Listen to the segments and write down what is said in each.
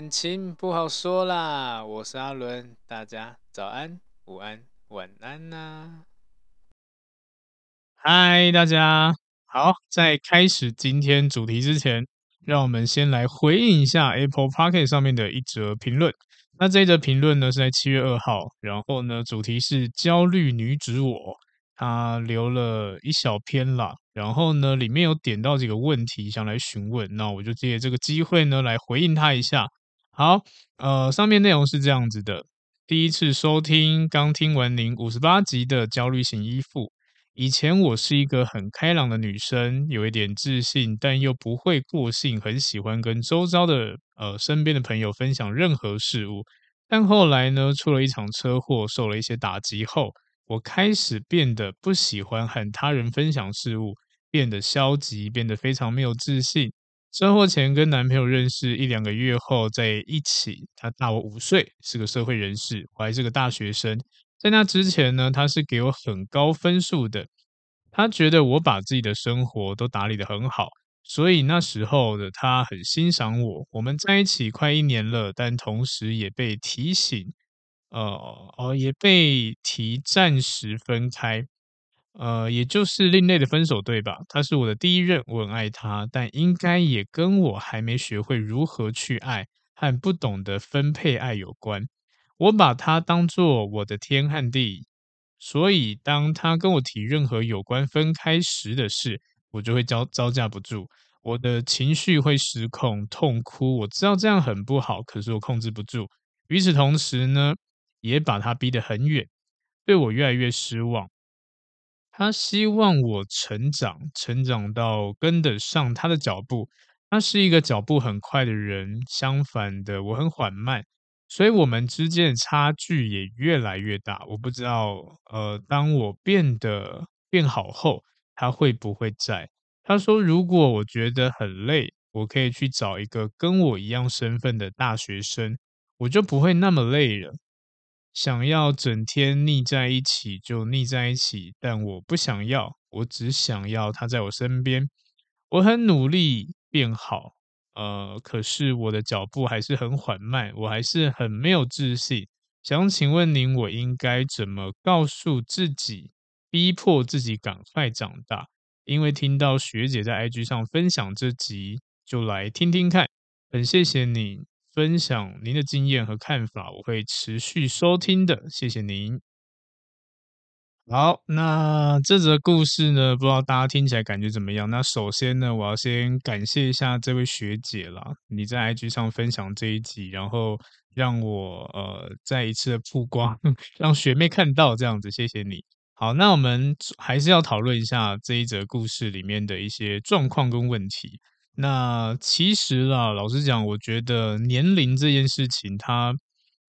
感情不好说啦，我是阿伦，大家早安、午安、晚安呐、嗨，大家好，在开始今天主题之前，让我们先来回应一下 Apple Pocket 上面的一则评论。那这一则评论呢是在七月二号，然后呢主题是焦虑女子我，她留了一小篇啦。然后呢，里面有点到几个问题想来询问，那我就借这个机会呢来回应他一下。好，呃，上面内容是这样子的：第一次收听，刚听完您五十八集的焦虑型依附。以前我是一个很开朗的女生，有一点自信，但又不会过性，很喜欢跟周遭的呃身边的朋友分享任何事物。但后来呢，出了一场车祸，受了一些打击后，我开始变得不喜欢和他人分享事物。变得消极，变得非常没有自信。车祸前跟男朋友认识一两个月后在一起，他大我五岁，是个社会人士，我还是个大学生。在那之前呢，他是给我很高分数的，他觉得我把自己的生活都打理得很好，所以那时候的他很欣赏我。我们在一起快一年了，但同时也被提醒，呃，哦，也被提暂时分开。呃，也就是另类的分手，对吧？他是我的第一任，我很爱他，但应该也跟我还没学会如何去爱和不懂得分配爱有关。我把他当做我的天和地，所以当他跟我提任何有关分开时的事，我就会招招架不住，我的情绪会失控，痛哭。我知道这样很不好，可是我控制不住。与此同时呢，也把他逼得很远，对我越来越失望。他希望我成长，成长到跟得上他的脚步。他是一个脚步很快的人，相反的，我很缓慢，所以我们之间的差距也越来越大。我不知道，呃，当我变得变好后，他会不会在？他说，如果我觉得很累，我可以去找一个跟我一样身份的大学生，我就不会那么累了。想要整天腻在一起就腻在一起，但我不想要，我只想要他在我身边。我很努力变好，呃，可是我的脚步还是很缓慢，我还是很没有自信。想请问您，我应该怎么告诉自己，逼迫自己赶快长大？因为听到学姐在 IG 上分享这集，就来听听看。很谢谢你。分享您的经验和看法，我会持续收听的，谢谢您。好，那这则故事呢，不知道大家听起来感觉怎么样？那首先呢，我要先感谢一下这位学姐啦，你在 IG 上分享这一集，然后让我呃再一次的曝光，让学妹看到这样子，谢谢你。好，那我们还是要讨论一下这一则故事里面的一些状况跟问题。那其实啦，老实讲，我觉得年龄这件事情它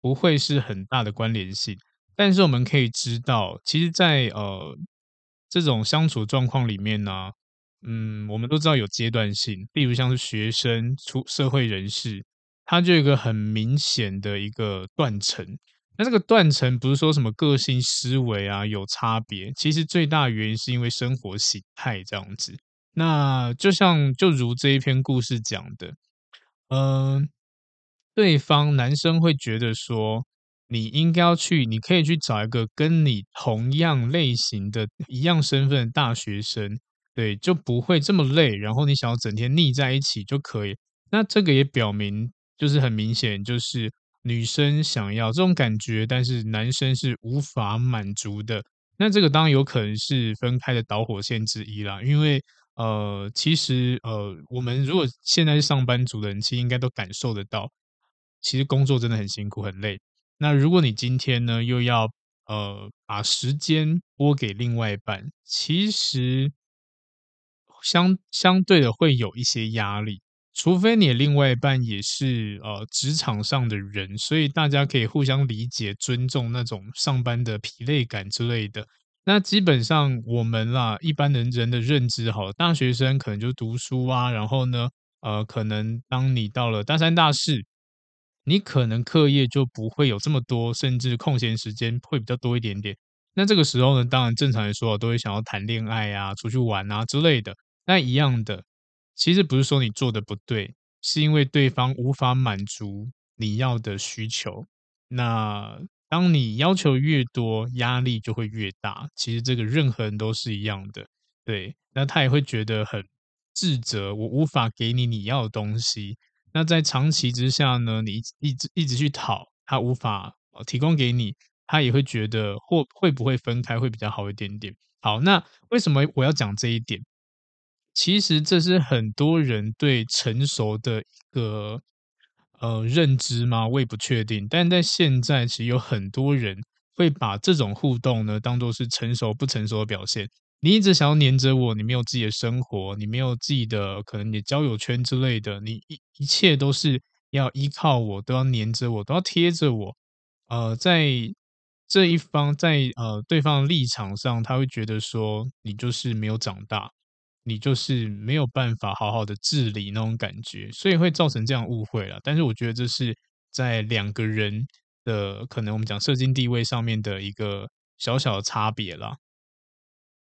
不会是很大的关联性。但是我们可以知道，其实在，呃这种相处状况里面呢，嗯，我们都知道有阶段性。例如像是学生、出社会人士，他就有一个很明显的一个断层。那这个断层不是说什么个性思维啊有差别，其实最大原因是因为生活形态这样子。那就像就如这一篇故事讲的，嗯、呃，对方男生会觉得说，你应该要去，你可以去找一个跟你同样类型的、一样身份的大学生，对，就不会这么累。然后你想要整天腻在一起就可以。那这个也表明，就是很明显，就是女生想要这种感觉，但是男生是无法满足的。那这个当然有可能是分开的导火线之一啦，因为呃，其实呃，我们如果现在是上班族的人，其实应该都感受得到，其实工作真的很辛苦很累。那如果你今天呢又要呃把时间拨给另外一半，其实相相对的会有一些压力，除非你另外一半也是呃职场上的人，所以大家可以互相理解、尊重那种上班的疲累感之类的。那基本上我们啦，一般人人的认知好，大学生可能就读书啊，然后呢，呃，可能当你到了大三、大四。你可能课业就不会有这么多，甚至空闲时间会比较多一点点。那这个时候呢，当然正常来说都会想要谈恋爱啊、出去玩啊之类的。那一样的，其实不是说你做的不对，是因为对方无法满足你要的需求。那当你要求越多，压力就会越大。其实这个任何人都是一样的，对。那他也会觉得很自责，我无法给你你要的东西。那在长期之下呢，你一直一直去讨，他无法提供给你，他也会觉得或会不会分开会比较好一点点。好，那为什么我要讲这一点？其实这是很多人对成熟的一个呃认知吗？我也不确定。但在现在，其实有很多人会把这种互动呢当做是成熟不成熟的表现。你一直想要黏着我，你没有自己的生活，你没有自己的可能你的交友圈之类的，你一一切都是要依靠我，都要黏着我，都要贴着我。呃，在这一方，在呃对方的立场上，他会觉得说你就是没有长大，你就是没有办法好好的治理那种感觉，所以会造成这样误会了。但是我觉得这是在两个人的可能我们讲社经地位上面的一个小小的差别啦。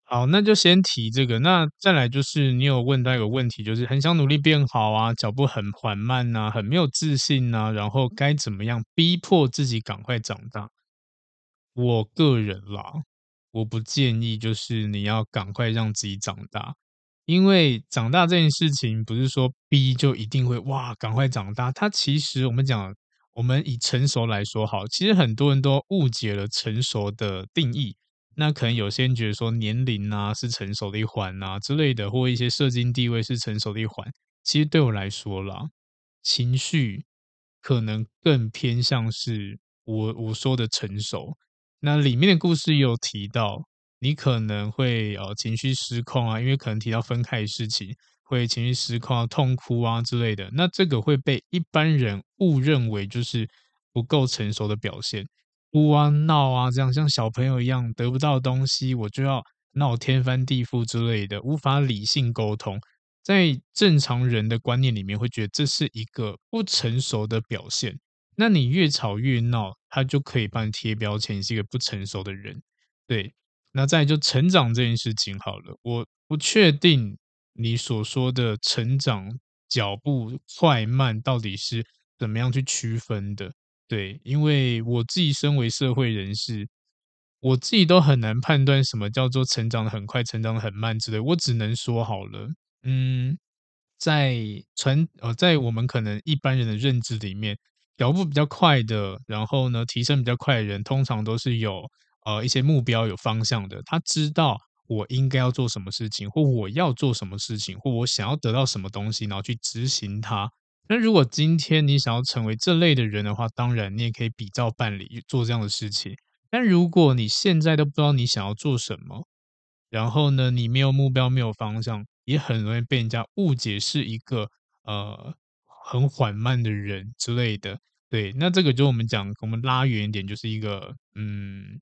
好，那就先提这个。那再来就是，你有问到一个问题，就是很想努力变好啊，脚步很缓慢呐，很没有自信呐，然后该怎么样逼迫自己赶快长大？我个人啦，我不建议，就是你要赶快让自己长大，因为长大这件事情不是说逼就一定会哇赶快长大。它其实我们讲，我们以成熟来说好，其实很多人都误解了成熟的定义。那可能有些人觉得说年龄啊是成熟的一环啊之类的，或一些社经地位是成熟的一环。其实对我来说啦，情绪可能更偏向是我我说的成熟。那里面的故事也有提到，你可能会呃情绪失控啊，因为可能提到分开的事情，会情绪失控啊、痛哭啊之类的。那这个会被一般人误认为就是不够成熟的表现。哭啊闹啊，这样像小朋友一样得不到东西，我就要闹天翻地覆之类的，无法理性沟通。在正常人的观念里面，会觉得这是一个不成熟的表现。那你越吵越闹，他就可以帮你贴标签，你是一个不成熟的人。对，那再就成长这件事情好了，我不确定你所说的成长脚步快慢到底是怎么样去区分的。对，因为我自己身为社会人士，我自己都很难判断什么叫做成长的很快，成长的很慢之类。我只能说好了，嗯，在传呃，在我们可能一般人的认知里面，脚步比较快的，然后呢，提升比较快的人，通常都是有呃一些目标、有方向的。他知道我应该要做什么事情，或我要做什么事情，或我想要得到什么东西，然后去执行它。那如果今天你想要成为这类的人的话，当然你也可以比照办理做这样的事情。但如果你现在都不知道你想要做什么，然后呢，你没有目标、没有方向，也很容易被人家误解是一个呃很缓慢的人之类的。对，那这个就我们讲，我们拉远一点，就是一个嗯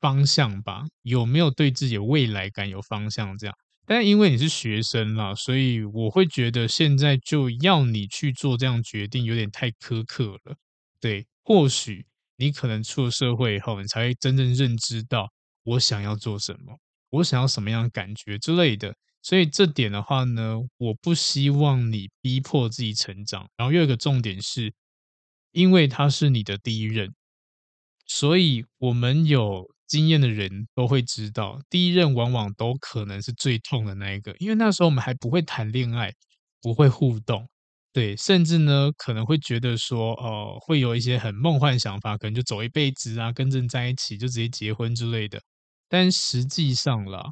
方向吧，有没有对自己未来感有方向这样。但因为你是学生啦，所以我会觉得现在就要你去做这样决定，有点太苛刻了。对，或许你可能出了社会以后，你才会真正认知到我想要做什么，我想要什么样的感觉之类的。所以这点的话呢，我不希望你逼迫自己成长。然后又有一个重点是，因为他是你的第一任，所以我们有经验的人都会知道，第一任往往都可能是最痛的那一个，因为那时候我们还不会谈恋爱，不会互动，对，甚至呢可能会觉得说，呃，会有一些很梦幻想法，可能就走一辈子啊，跟人在一起就直接结婚之类的。但实际上啦，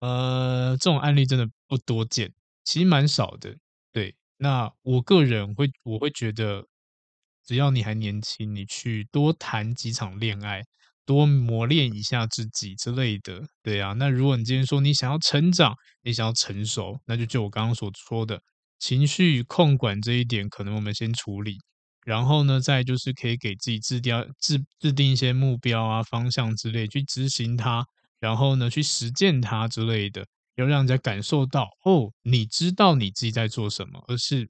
呃，这种案例真的不多见，其实蛮少的。对，那我个人会，我会觉得。只要你还年轻，你去多谈几场恋爱，多磨练一下自己之类的，对啊。那如果你今天说你想要成长，你想要成熟，那就就我刚刚所说的情绪控管这一点，可能我们先处理。然后呢，再就是可以给自己制定制制定一些目标啊、方向之类，去执行它。然后呢，去实践它之类的，要让人家感受到哦，你知道你自己在做什么，而是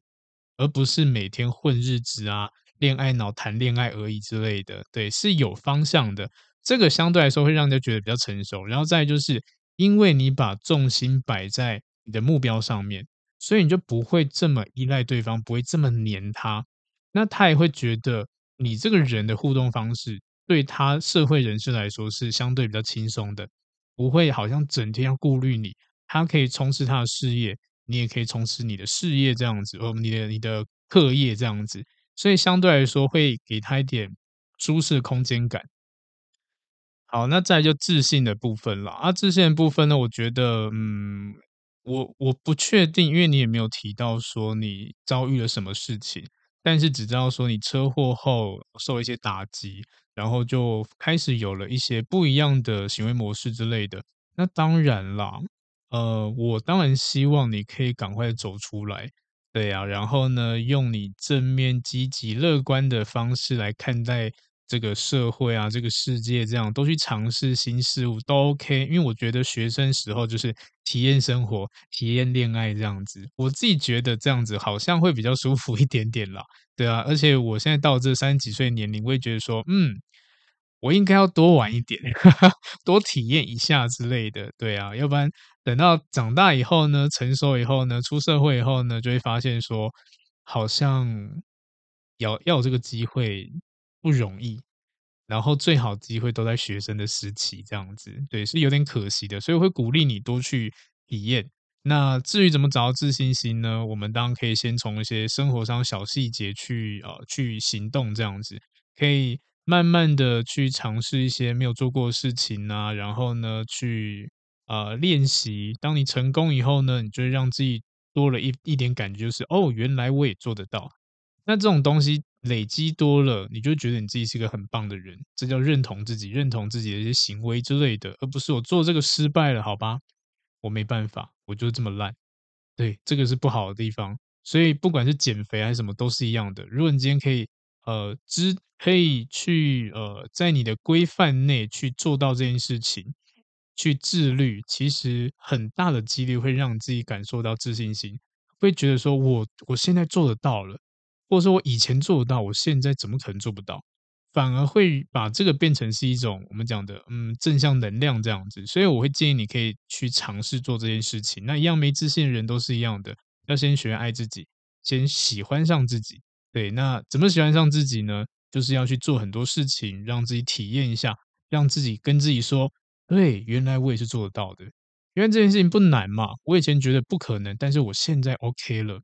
而不是每天混日子啊。恋爱脑谈恋爱而已之类的，对，是有方向的。这个相对来说会让人家觉得比较成熟。然后再就是，因为你把重心摆在你的目标上面，所以你就不会这么依赖对方，不会这么黏他。那他也会觉得你这个人的互动方式对他社会人士来说是相对比较轻松的，不会好像整天要顾虑你。他可以从事他的事业，你也可以从事你的事业这样子，哦，你的你的课业这样子。所以相对来说会给他一点舒适空间感。好，那再就自信的部分了啊。自信的部分呢，我觉得，嗯，我我不确定，因为你也没有提到说你遭遇了什么事情，但是只知道说你车祸后受一些打击，然后就开始有了一些不一样的行为模式之类的。那当然啦，呃，我当然希望你可以赶快走出来。对呀、然后呢，用你正面、积极、乐观的方式来看待这个社会啊，这个世界，这样都去尝试新事物都 OK。因为我觉得学生时候就是体验生活、体验恋爱这样子，我自己觉得这样子好像会比较舒服一点点啦。对啊，而且我现在到这三十几岁年龄，我也觉得说，嗯。我应该要多玩一点，多体验一下之类的，对啊，要不然等到长大以后呢，成熟以后呢，出社会以后呢，就会发现说，好像要要有这个机会不容易，然后最好机会都在学生的时期这样子，对，是有点可惜的，所以会鼓励你多去体验。那至于怎么找到自信心呢？我们当然可以先从一些生活上小细节去呃去行动，这样子可以。慢慢的去尝试一些没有做过的事情啊，然后呢，去呃练习。当你成功以后呢，你就会让自己多了一一点感觉，就是哦，原来我也做得到。那这种东西累积多了，你就觉得你自己是一个很棒的人，这叫认同自己，认同自己的一些行为之类的，而不是我做这个失败了，好吧，我没办法，我就这么烂。对，这个是不好的地方。所以不管是减肥还是什么，都是一样的。如果你今天可以。呃，知可以去呃，在你的规范内去做到这件事情，去自律，其实很大的几率会让自己感受到自信心，会觉得说我我现在做得到了，或者说我以前做得到，我现在怎么可能做不到？反而会把这个变成是一种我们讲的嗯正向能量这样子。所以我会建议你可以去尝试做这件事情。那一样没自信的人都是一样的，要先学爱自己，先喜欢上自己。对，那怎么喜欢上自己呢？就是要去做很多事情，让自己体验一下，让自己跟自己说：“对，原来我也是做得到的。因为这件事情不难嘛，我以前觉得不可能，但是我现在 OK 了。”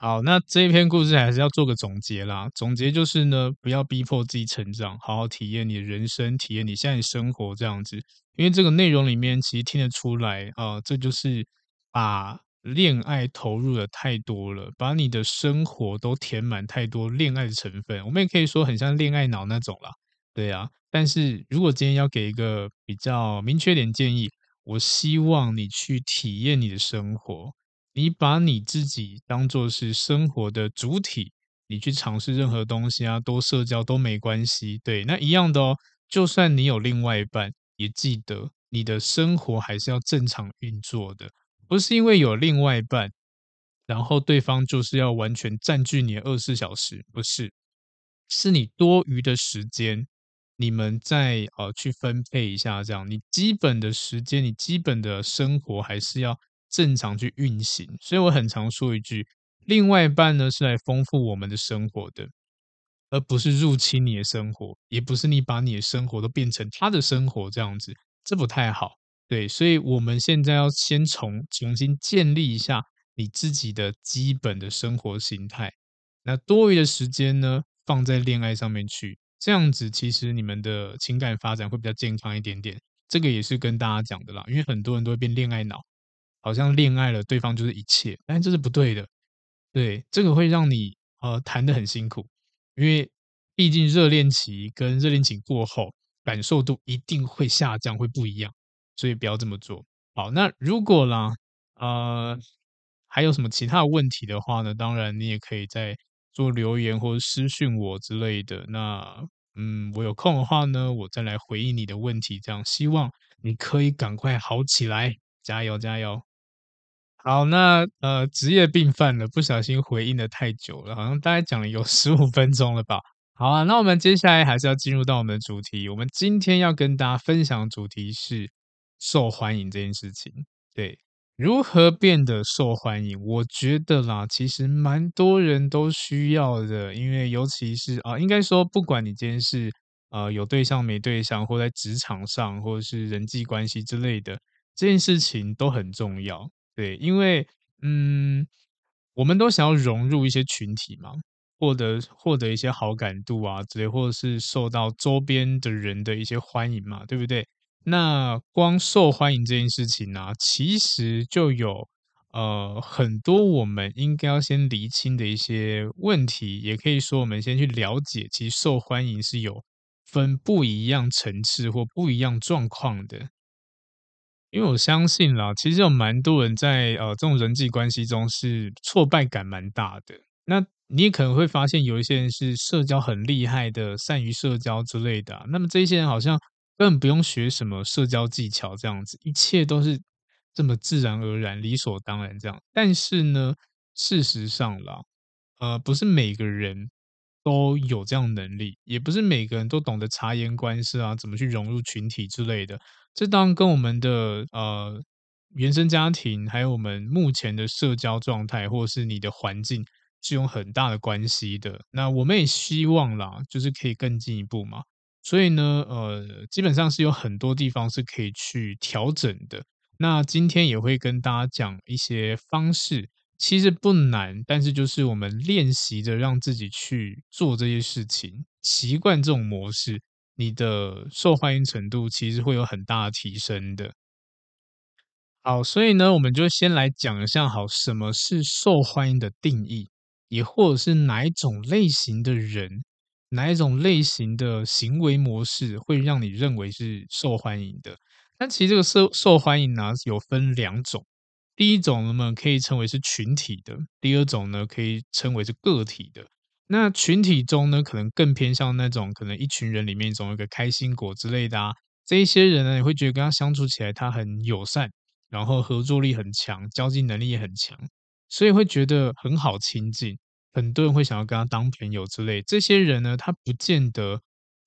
好，那这一篇故事还是要做个总结啦。总结就是呢，不要逼迫自己成长，好好体验你的人生，体验你现在的生活这样子。因为这个内容里面其实听得出来啊，这就是把。恋爱投入的太多了，把你的生活都填满太多恋爱的成分，我们也可以说很像恋爱脑那种啦，对啊。但是如果今天要给一个比较明确点建议，我希望你去体验你的生活，你把你自己当做是生活的主体，你去尝试任何东西啊，多社交都没关系。对，那一样的哦，就算你有另外一半，也记得你的生活还是要正常运作的。不是因为有另外一半，然后对方就是要完全占据你的二十四小时，不是，是你多余的时间，你们再呃去分配一下，这样你基本的时间，你基本的生活还是要正常去运行。所以我很常说一句，另外一半呢是来丰富我们的生活的，而不是入侵你的生活，也不是你把你的生活都变成他的生活这样子，这不太好。对，所以我们现在要先重重新建立一下你自己的基本的生活形态。那多余的时间呢，放在恋爱上面去，这样子其实你们的情感发展会比较健康一点点。这个也是跟大家讲的啦，因为很多人都会变恋爱脑，好像恋爱了对方就是一切，但这是不对的。对，这个会让你呃谈得很辛苦。因为毕竟热恋期跟热恋期过后，感受度一定会下降，会不一样，所以不要这么做。好，那如果啦，呃，还有什么其他问题的话呢？当然你也可以再做留言或者私讯我之类的。那嗯，我有空的话呢，我再来回应你的问题。这样，希望你可以赶快好起来，加油加油！好，那呃，职业病犯了，不小心回应的太久了，好像大概讲了有十五分钟了吧。好啊，那我们接下来还是要进入到我们的主题。我们今天要跟大家分享的主题是受欢迎这件事情。对，如何变得受欢迎？我觉得啦，其实蛮多人都需要的，因为尤其是啊，应该说，不管你今天是呃有对象没对象，或在职场上，或者是人际关系之类的，这件事情都很重要。对，因为嗯，我们都想要融入一些群体嘛，获得获得一些好感度啊之类，或者是受到周边的人的一些欢迎嘛，对不对？那光受欢迎这件事情呢、啊，其实就有呃很多我们应该要先厘清的一些问题，也可以说我们先去了解，其实受欢迎是有分不一样层次或不一样状况的。因为我相信啦，其实有蛮多人在呃这种人际关系中是挫败感蛮大的。那你也可能会发现，有一些人是社交很厉害的，善于社交之类的。那么这些人好像根本不用学什么社交技巧，这样子一切都是这么自然而然、理所当然这样。但是呢，事实上啦，呃，不是每个人都有这样能力，也不是每个人都懂得察言观色啊，怎么去融入群体之类的。这当然跟我们的呃原生家庭，还有我们目前的社交状态，或者是你的环境，是有很大的关系的。那我们也希望啦，就是可以更进一步嘛。所以呢，呃，基本上是有很多地方是可以去调整的。那今天也会跟大家讲一些方式，其实不难，但是就是我们练习着让自己去做这些事情，习惯这种模式。你的受欢迎程度其实会有很大的提升的。好，所以呢，我们就先来讲一下，好，什么是受欢迎的定义，也或者是哪一种类型的人，哪一种类型的行为模式会让你认为是受欢迎的？那其实这个受受欢迎呢，有分两种，第一种呢，可以称为是群体的，第二种呢，可以称为是个体的。那群体中呢，可能更偏向那种可能一群人里面总有一个开心果之类的啊。这一些人呢，你会觉得跟他相处起来他很友善，然后合作力很强，交际能力也很强，所以会觉得很好亲近。很多人会想要跟他当朋友之类。这些人呢，他不见得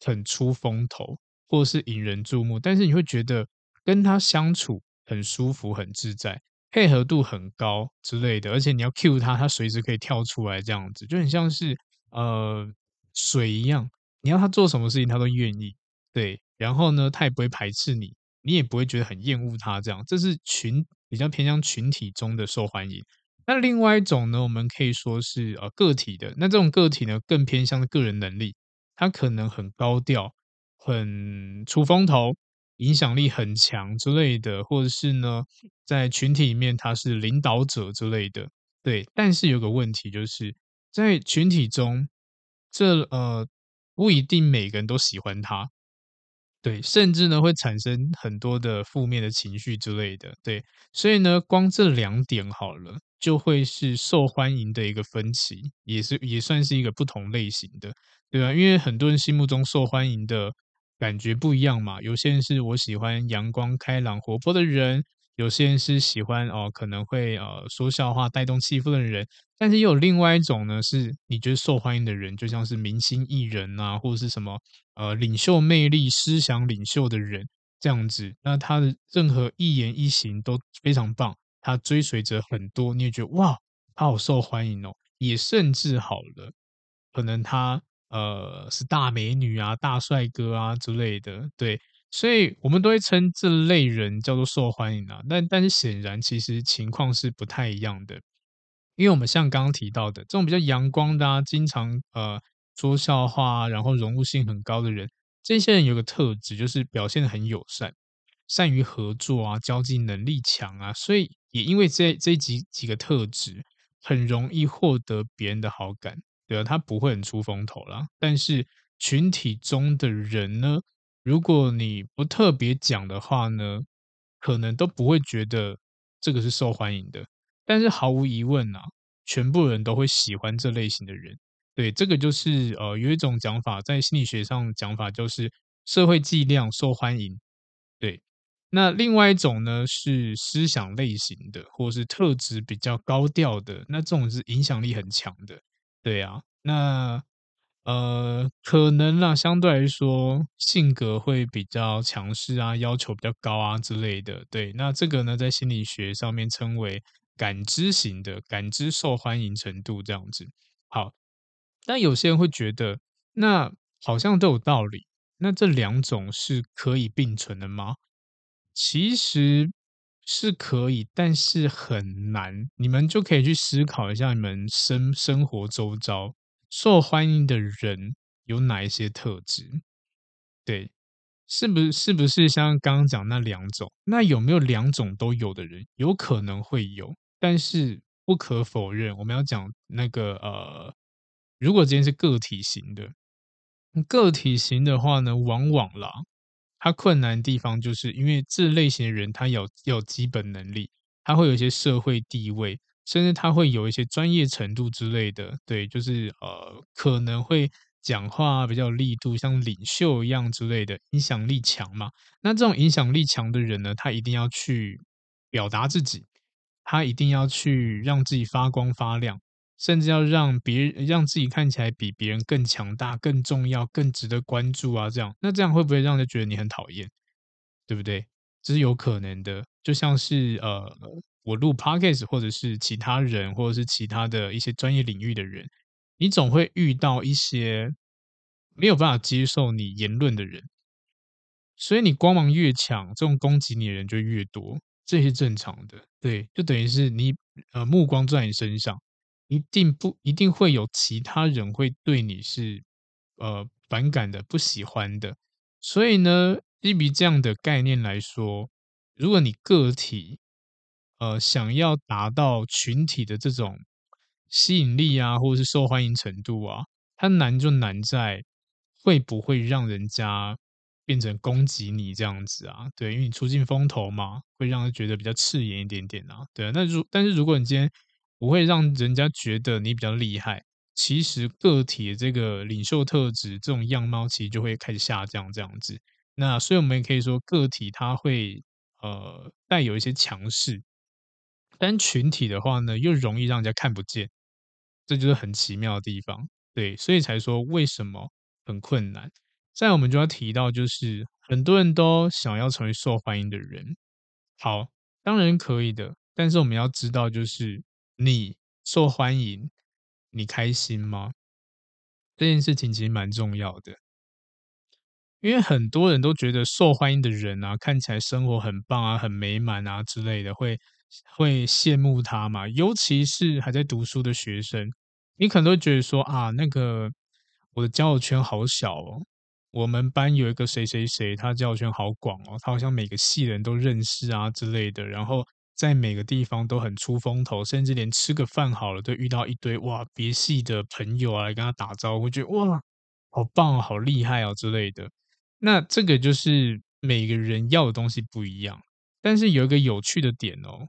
很出风头，或是引人注目，但是你会觉得跟他相处很舒服、很自在。配合度很高之类的，而且你要 cue 他，他随时可以跳出来，这样子就很像是。呃，水一样，你要他做什么事情，他都愿意。对，然后呢，他也不会排斥你，你也不会觉得很厌恶他。这样，这是群比较偏向群体中的受欢迎。那另外一种呢，我们可以说是呃个体的。那这种个体呢，更偏向个人能力，他可能很高调，很出风头，影响力很强之类的，或者是呢，在群体里面他是领导者之类的。对，但是有个问题就是。在群体中，这呃不一定每个人都喜欢他，对，甚至呢会产生很多的负面的情绪之类的，对，所以呢，光这两点好了，就会是受欢迎的一个分歧，也是也算是一个不同类型的，对吧？因为很多人心目中受欢迎的感觉不一样嘛，有些人是我喜欢阳光开朗活泼的人。有些人是喜欢哦，可能会呃说笑话带动气氛的人，但是也有另外一种呢，是你觉得受欢迎的人，就像是明星艺人啊，或者是什么呃领袖魅力、思想领袖的人这样子。那他的任何一言一行都非常棒，他追随者很多，你也觉得哇，他好受欢迎哦。也甚至好了，可能他呃是大美女啊、大帅哥啊之类的，对，所以我们都会称这类人叫做受欢迎啊。但但是显然其实情况是不太一样的，因为我们像刚刚提到的这种比较阳光的啊，经常呃说笑话，然后融入性很高的人，这些人有个特质就是表现得很友善。善于合作啊，交际能力强啊，所以也因为这这几几个特质，很容易获得别人的好感，对啊，他不会很出风头啦。但是群体中的人呢，如果你不特别讲的话呢，可能都不会觉得这个是受欢迎的。但是毫无疑问啊，全部人都会喜欢这类型的人。对，这个就是呃，有一种讲法，在心理学上讲法就是社会剂量受欢迎。对。那另外一种呢，是思想类型的，或是特质比较高调的，那这种是影响力很强的，对啊。那呃，可能啦，相对来说性格会比较强势啊，要求比较高啊之类的，对。那这个呢，在心理学上面称为感知型的，感知受欢迎程度这样子。好，但有些人会觉得，那好像都有道理，那这两种是可以并存的吗？其实是可以，但是很难。你们就可以去思考一下，你们生生活周遭受欢迎的人有哪一些特质？对，是不是是不是像刚刚讲那两种？那有没有两种都有的人？有可能会有，但是不可否认，我们要讲那个呃，如果今天是个体型的，个体型的话呢，往往啦。他困难的地方，就是因为这类型的人，他有有基本能力，他会有一些社会地位，甚至他会有一些专业程度之类的。对，就是呃，可能会讲话比较力度，像领袖一样之类的，影响力强嘛。那这种影响力强的人呢，他一定要去表达自己，他一定要去让自己发光发亮。甚至要让别人让自己看起来比别人更强大、更重要、更值得关注啊！这样，那这样会不会让人觉得你很讨厌？对不对？这是有可能的。就像是呃，我录 Podcast，或者是其他人，或者是其他的一些专业领域的人，你总会遇到一些没有办法接受你言论的人，所以你光芒越强，这种攻击你的人就越多，这是正常的。对，就等于是你呃目光在你身上。一定不一定会有其他人会对你是呃反感的、不喜欢的，所以呢，基于这样的概念来说，如果你个体呃想要达到群体的这种吸引力啊，或者是受欢迎程度啊，它难就难在会不会让人家变成攻击你这样子啊？对，因为你出尽风头嘛，会让人觉得比较刺眼一点点啊。对啊，那如但是如果你今天不会让人家觉得你比较厉害，其实个体的这个领袖特质这种样貌，其实就会开始下降这样子。那所以我们也可以说，个体它会呃带有一些强势，但群体的话呢，又容易让人家看不见，这就是很奇妙的地方。对，所以才说为什么很困难。再我们就要提到，就是很多人都想要成为受欢迎的人，好，当然可以的，但是我们要知道就是。你受欢迎，你开心吗？这件事情其实蛮重要的，因为很多人都觉得受欢迎的人啊，看起来生活很棒啊，很美满啊之类的，会会羡慕他嘛。尤其是还在读书的学生，你可能都会觉得说啊，那个我的交友圈好小哦。我们班有一个谁谁谁，他交友圈好广哦，他好像每个系人都认识啊之类的，然后。在每个地方都很出风头，甚至连吃个饭好了都遇到一堆哇别系的朋友啊来跟他打招呼，觉得哇好棒啊，好厉害啊之类的。那这个就是每个人要的东西不一样，但是有一个有趣的点哦，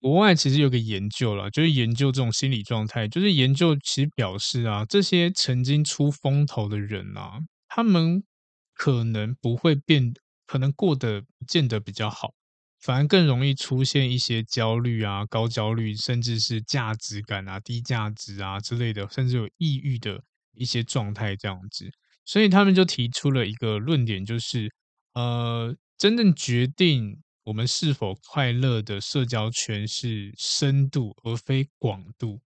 国外其实有个研究了，就是研究这种心理状态，就是研究其实表示啊，这些曾经出风头的人啊，他们可能不会变，可能过得不见得比较好。反而更容易出现一些焦虑啊、高焦虑，甚至是价值感啊、低价值啊之类的，甚至有抑郁的一些状态这样子。所以他们就提出了一个论点，就是呃，真正决定我们是否快乐的社交圈是深度而非广度。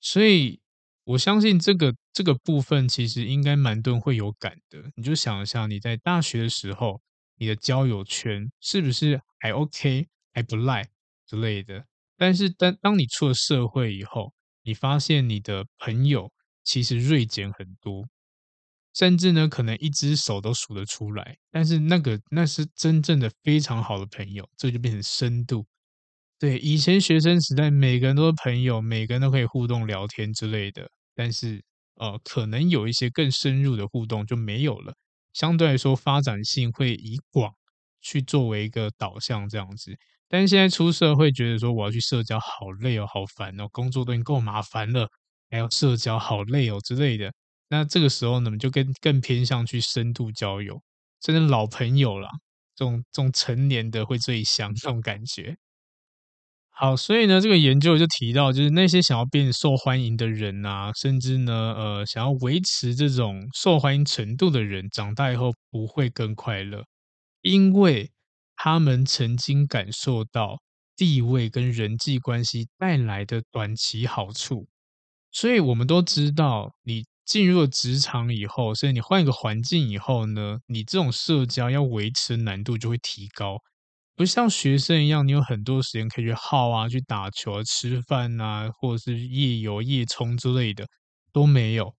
所以我相信这个这个部分其实应该蛮多人会有感的。你就想一下，你在大学的时候，你的交友圈是不是还 OK，还不赖之类的？但是当当你出了社会以后，你发现你的朋友其实锐减很多，甚至呢，可能一只手都数得出来。但是那个那是真正的非常好的朋友，这就变成深度。对，以前学生时代，每个人都是朋友，每个人都可以互动聊天之类的。但是，呃，可能有一些更深入的互动就没有了。相对来说，发展性会以广去作为一个导向，这样子。但是现在出社会，觉得说我要去社交，好累哦，好烦哦，工作都已经够麻烦了，还要社交，好累哦之类的。那这个时候呢，就更更偏向去深度交友，甚至老朋友啦，这种这种成年的会最香，这种感觉。好，所以呢，这个研究就提到，就是那些想要变受欢迎的人啊，甚至呢，呃，想要维持这种受欢迎程度的人，长大以后不会更快乐，因为他们曾经感受到地位跟人际关系带来的短期好处。所以我们都知道，你进入了职场以后，甚至你换一个环境以后呢，你这种社交要维持的难度就会提高。不像学生一样，你有很多时间可以去耗啊，去打球啊、吃饭啊，或者是夜游、夜冲之类的都没有。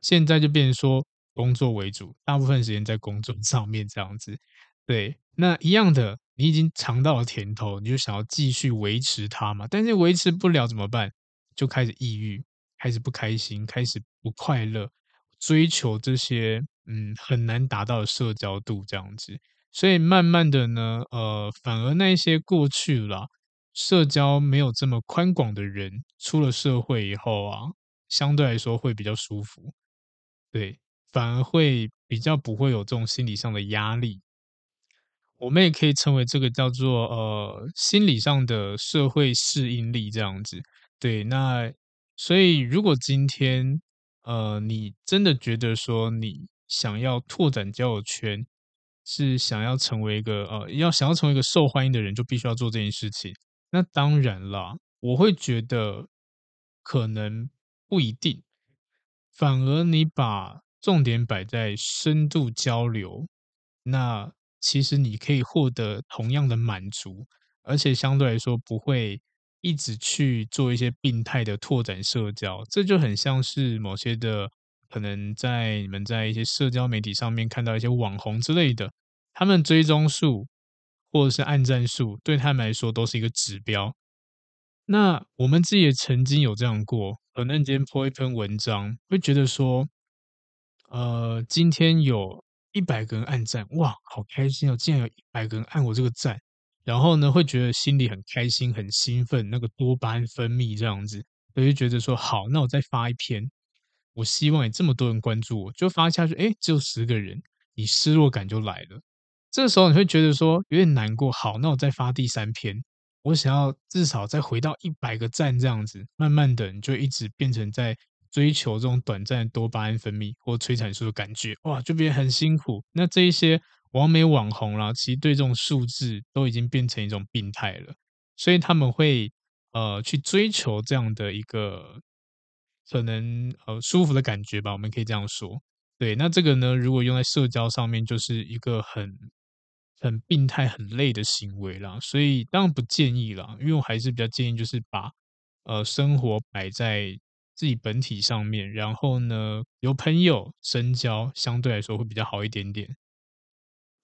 现在就变成说工作为主，大部分时间在工作上面这样子。对，那一样的，你已经尝到了甜头，你就想要继续维持它嘛。但是维持不了怎么办？就开始抑郁，开始不开心，开始不快乐，追求这些嗯很难达到的社交度这样子。所以慢慢的呢，呃，反而那些过去了社交没有这么宽广的人，出了社会以后啊，相对来说会比较舒服，对，反而会比较不会有这种心理上的压力。我们也可以称为这个叫做呃心理上的社会适应力这样子。对，那所以如果今天呃你真的觉得说你想要拓展交友圈，是想要成为一个呃，要想要成为一个受欢迎的人，就必须要做这件事情。那当然啦，我会觉得可能不一定，反而你把重点摆在深度交流，那其实你可以获得同样的满足，而且相对来说不会一直去做一些病态的拓展社交。这就很像是某些的。可能在你们在一些社交媒体上面看到一些网红之类的，他们追踪数或者是按赞数，对他们来说都是一个指标。那我们自己也曾经有这样过，可能今天 po 一篇文章，会觉得说，呃，今天有一百个人按赞，哇，好开心哦！竟然有一百个人按我这个赞，然后呢，会觉得心里很开心、很兴奋，那个多巴胺分泌这样子，我就觉得说，好，那我再发一篇。我希望有这么多人关注我，就发下去，哎，只有十个人，你失落感就来了。这时候你会觉得说有点难过。好，那我再发第三篇，我想要至少再回到一百个赞这样子。慢慢的，你就一直变成在追求这种短暂的多巴胺分泌或催产素的感觉，哇，就变得很辛苦。那这一些完美网红啦，其实对这种数字都已经变成一种病态了，所以他们会呃去追求这样的一个。可能呃舒服的感觉吧，我们可以这样说。对，那这个呢，如果用在社交上面，就是一个很很病态、很累的行为啦。所以当然不建议啦，因为我还是比较建议，就是把呃生活摆在自己本体上面，然后呢，有朋友深交，相对来说会比较好一点点。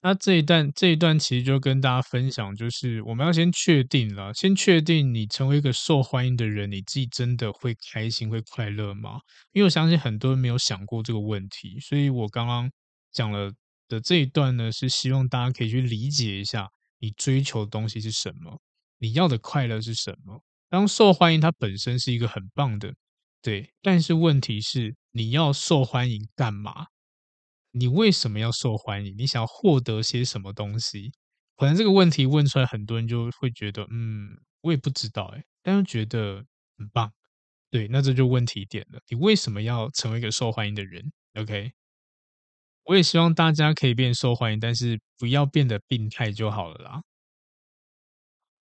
那这一段这一段其实就跟大家分享，就是我们要先确定了，先确定你成为一个受欢迎的人，你自己真的会开心会快乐吗？因为我相信很多人没有想过这个问题，所以我刚刚讲了的这一段呢，是希望大家可以去理解一下，你追求的东西是什么，你要的快乐是什么。当受欢迎，它本身是一个很棒的，对，但是问题是你要受欢迎干嘛？你为什么要受欢迎？你想要获得些什么东西？可能这个问题问出来，很多人就会觉得，嗯，我也不知道，哎，但是觉得很棒。对，那这就问题点了。你为什么要成为一个受欢迎的人？OK，我也希望大家可以变受欢迎，但是不要变得病态就好了啦。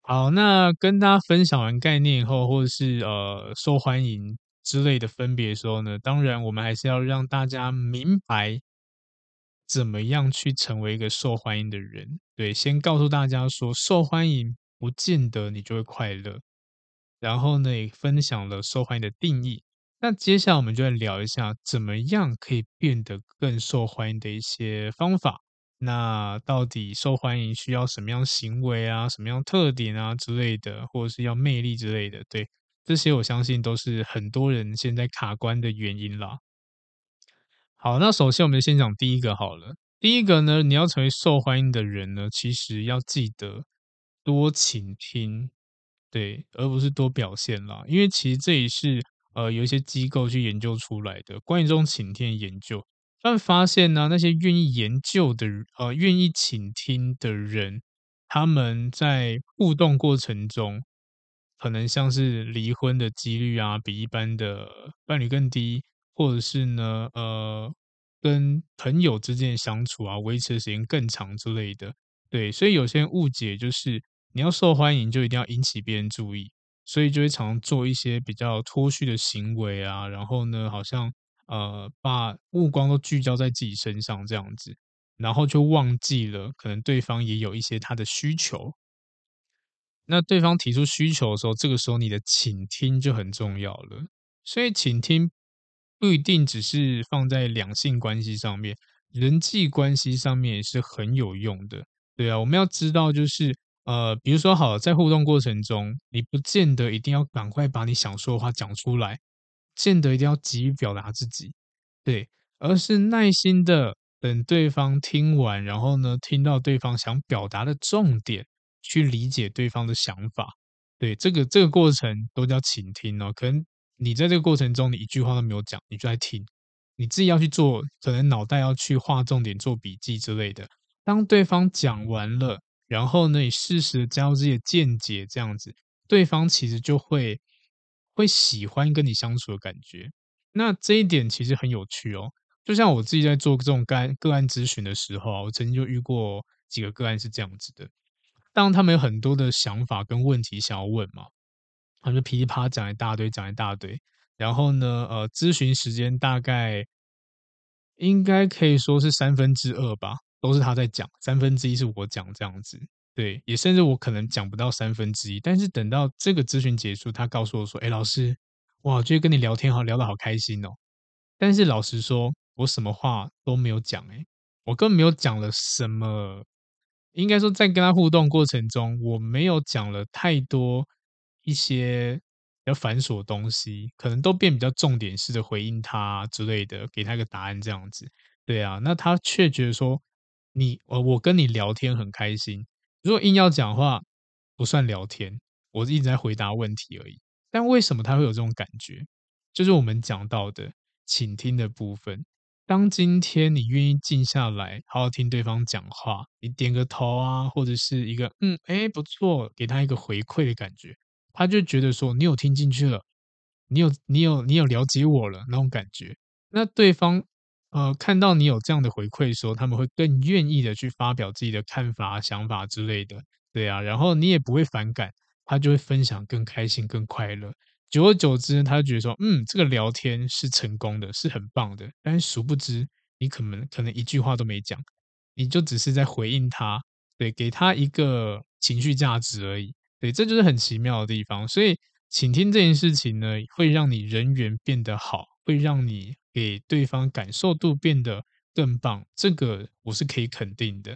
好，那跟大家分享完概念以后，或者是呃受欢迎之类的分别的时候呢，当然我们还是要让大家明白怎么样去成为一个受欢迎的人。对，先告诉大家说，受欢迎不见得你就会快乐。然后呢，也分享了受欢迎的定义。那接下来我们就来聊一下，怎么样可以变得更受欢迎的一些方法。那到底受欢迎需要什么样行为啊，什么样特点啊之类的，或者是要魅力之类的？对，这些我相信都是很多人现在卡关的原因啦。好，那首先我们先讲第一个好了。第一个呢，你要成为受欢迎的人呢，其实要记得多倾听，对，而不是多表现啦。因为其实这也是呃有一些机构去研究出来的关于这种倾听研究。他们发现呢，那些愿意研究的呃，愿意倾听的人，他们在互动过程中，可能像是离婚的几率啊，比一般的伴侣更低，或者是呢，呃，跟朋友之间相处啊，维持的时间更长之类的。对，所以有些人误解就是你要受欢迎，就一定要引起别人注意，所以就会常做一些比较脱序的行为啊，然后呢，好像。呃，把目光都聚焦在自己身上这样子，然后就忘记了可能对方也有一些他的需求。那对方提出需求的时候，这个时候你的倾听就很重要了。所以倾听不一定只是放在两性关系上面，人际关系上面也是很有用的。对啊，我们要知道就是呃，比如说好，在互动过程中，你不见得一定要赶快把你想说的话讲出来。见得一定要急于表达自己，对，而是耐心的等对方听完，然后呢，听到对方想表达的重点，去理解对方的想法，对，这个这个过程都叫倾听哦。可能你在这个过程中，你一句话都没有讲，你就在听，你自己要去做，可能脑袋要去画重点、做笔记之类的。当对方讲完了，然后呢，你适时的加入自己的见解，这样子，对方其实就会。会喜欢跟你相处的感觉，那这一点其实很有趣哦。就像我自己在做这种个案个案咨询的时候啊，我曾经就遇过几个个案是这样子的。当他们有很多的想法跟问题想要问嘛，他们就噼里啪啦讲一大堆，讲一大堆。然后呢，呃，咨询时间大概应该可以说是三分之二吧，都是他在讲，三分之一是我讲这样子。对，也甚至我可能讲不到三分之一，但是等到这个咨询结束，他告诉我说：“哎，老师，哇，就跟你聊天好，聊得好开心哦。”但是老实说，我什么话都没有讲，哎，我根本没有讲了什么。应该说，在跟他互动过程中，我没有讲了太多一些比较繁琐的东西，可能都变比较重点式的回应他之类的，给他一个答案这样子。对啊，那他却觉得说你，我我跟你聊天很开心。如果硬要讲话，不算聊天，我一直在回答问题而已。但为什么他会有这种感觉？就是我们讲到的倾听的部分。当今天你愿意静下来，好好听对方讲话，你点个头啊，或者是一个嗯，哎，不错，给他一个回馈的感觉，他就觉得说你有听进去了，你有你有你有了解我了那种感觉。那对方。呃，看到你有这样的回馈的时候，他们会更愿意的去发表自己的看法、想法之类的，对啊，然后你也不会反感，他就会分享更开心、更快乐。久而久之，他就觉得说，嗯，这个聊天是成功的，是很棒的。但是殊不知，你可能可能一句话都没讲，你就只是在回应他，对，给他一个情绪价值而已。对，这就是很奇妙的地方。所以，倾听这件事情呢，会让你人缘变得好，会让你。给对方感受度变得更棒，这个我是可以肯定的。